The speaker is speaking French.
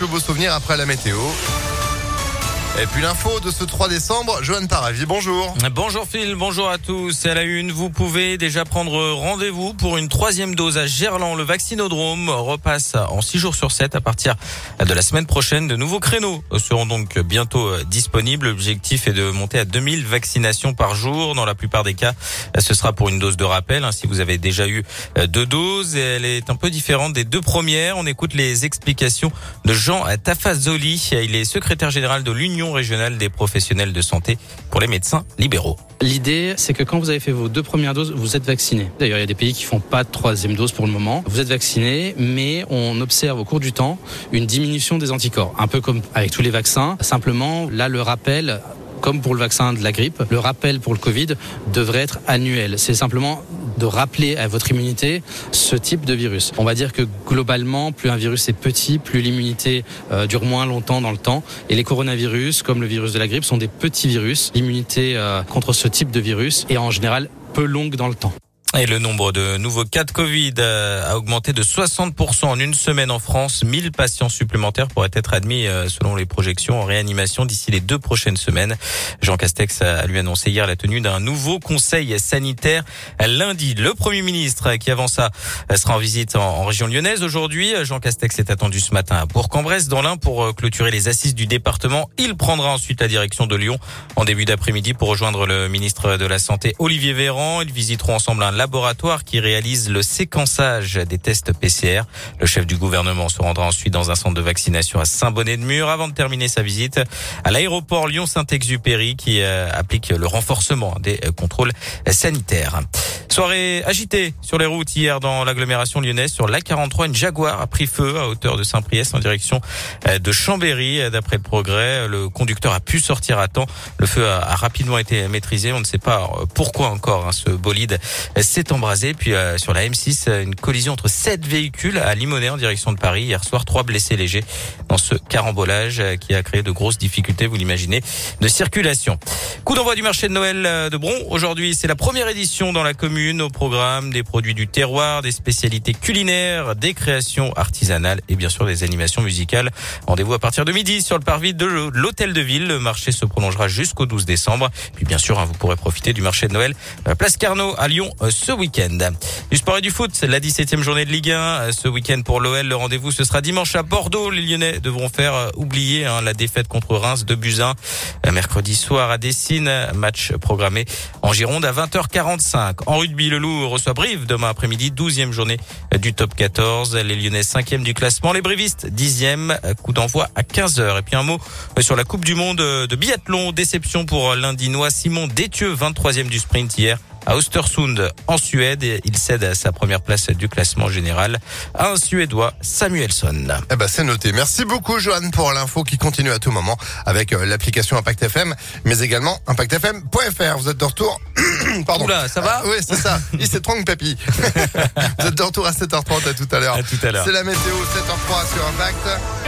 Le beau souvenir après la météo. Et puis l'info de ce 3 décembre, Johan Paravi, bonjour. Bonjour Phil, bonjour à tous. À la une, vous pouvez déjà prendre rendez-vous pour une troisième dose à Gerland. Le vaccinodrome repasse en 6 jours sur 7 à partir de la semaine prochaine. De nouveaux créneaux seront donc bientôt disponibles. L'objectif est de monter à 2000 vaccinations par jour. Dans la plupart des cas, ce sera pour une dose de rappel. Si vous avez déjà eu deux doses, elle est un peu différente des deux premières. On écoute les explications de Jean Tafazoli. Il est secrétaire général de l'Union régionale des professionnels de santé pour les médecins libéraux. L'idée, c'est que quand vous avez fait vos deux premières doses, vous êtes vacciné. D'ailleurs, il y a des pays qui font pas de troisième dose pour le moment. Vous êtes vacciné, mais on observe au cours du temps une diminution des anticorps, un peu comme avec tous les vaccins. Simplement, là, le rappel comme pour le vaccin de la grippe, le rappel pour le Covid devrait être annuel. C'est simplement de rappeler à votre immunité ce type de virus. On va dire que globalement, plus un virus est petit, plus l'immunité euh, dure moins longtemps dans le temps. Et les coronavirus, comme le virus de la grippe, sont des petits virus. L'immunité euh, contre ce type de virus est en général peu longue dans le temps. Et le nombre de nouveaux cas de Covid euh, a augmenté de 60% en une semaine en France. 1000 patients supplémentaires pourraient être admis, euh, selon les projections, en réanimation d'ici les deux prochaines semaines. Jean Castex a lui annoncé hier la tenue d'un nouveau conseil sanitaire lundi. Le Premier ministre qui avant ça sera en visite en, région lyonnaise aujourd'hui. Jean Castex est attendu ce matin à Bourg-en-Bresse dans l'Ain pour euh, clôturer les assises du département. Il prendra ensuite la direction de Lyon en début d'après-midi pour rejoindre le ministre de la Santé Olivier Véran. Ils visiteront ensemble un laboratoire qui réalise le séquençage des tests PCR. Le chef du gouvernement se rendra ensuite dans un centre de vaccination à Saint-Bonnet-de-Mur avant de terminer sa visite à l'aéroport Lyon-Saint-Exupéry qui euh, applique le renforcement des euh, contrôles sanitaires. Soirée agitée sur les routes hier dans l'agglomération lyonnaise sur l'A43. Une Jaguar a pris feu à hauteur de Saint-Priest en direction euh, de Chambéry. D'après le progrès, le conducteur a pu sortir à temps. Le feu a, rapidement été maîtrisé. On ne sait pas euh, pourquoi encore hein, ce bolide s'est embrasé. Puis euh, sur la M6, une collision entre sept véhicules à Limonest en direction de Paris. Hier soir, trois blessés légers dans ce carambolage qui a créé de grosses difficultés, vous l'imaginez, de circulation. Coup d'envoi du marché de Noël de Bron. Aujourd'hui, c'est la première édition dans la commune au programme des produits du terroir, des spécialités culinaires, des créations artisanales et bien sûr des animations musicales. Rendez-vous à partir de midi sur le parvis de l'hôtel de ville. Le marché se prolongera jusqu'au 12 décembre. Puis bien sûr, hein, vous pourrez profiter du marché de Noël Place Carnot à Lyon euh, ce week-end. Du sport et du foot, la 17e journée de Ligue 1. Euh, ce week-end pour l'OL, le rendez-vous ce sera dimanche à Bordeaux. Les Lyonnais devront faire euh, oublier hein, la défaite contre Reims de Buzyn. Mercredi soir à Dessine, match programmé en Gironde à 20h45. En rugby, le Loup reçoit Brive demain après-midi, 12e journée du top 14. Les Lyonnais 5e du classement, les Brivistes 10e, coup d'envoi à 15h. Et puis un mot sur la Coupe du Monde de biathlon, déception pour l'Indinois Simon Détieux, 23e du sprint hier à Östersund en Suède. Il cède sa première place du classement général à un Suédois, Samuelsson. Eh ben, c'est noté. Merci beaucoup, Johan, pour l'info qui continue à tout moment avec euh, l'application Impact FM, mais également impactfm.fr. Vous êtes de retour. Pardon. Oula, ça va? Ah, oui, c'est ça. Il s'est trompé, papy. Vous êtes de retour à 7h30 à tout à l'heure. À tout à l'heure. C'est la météo 7h03 sur Impact.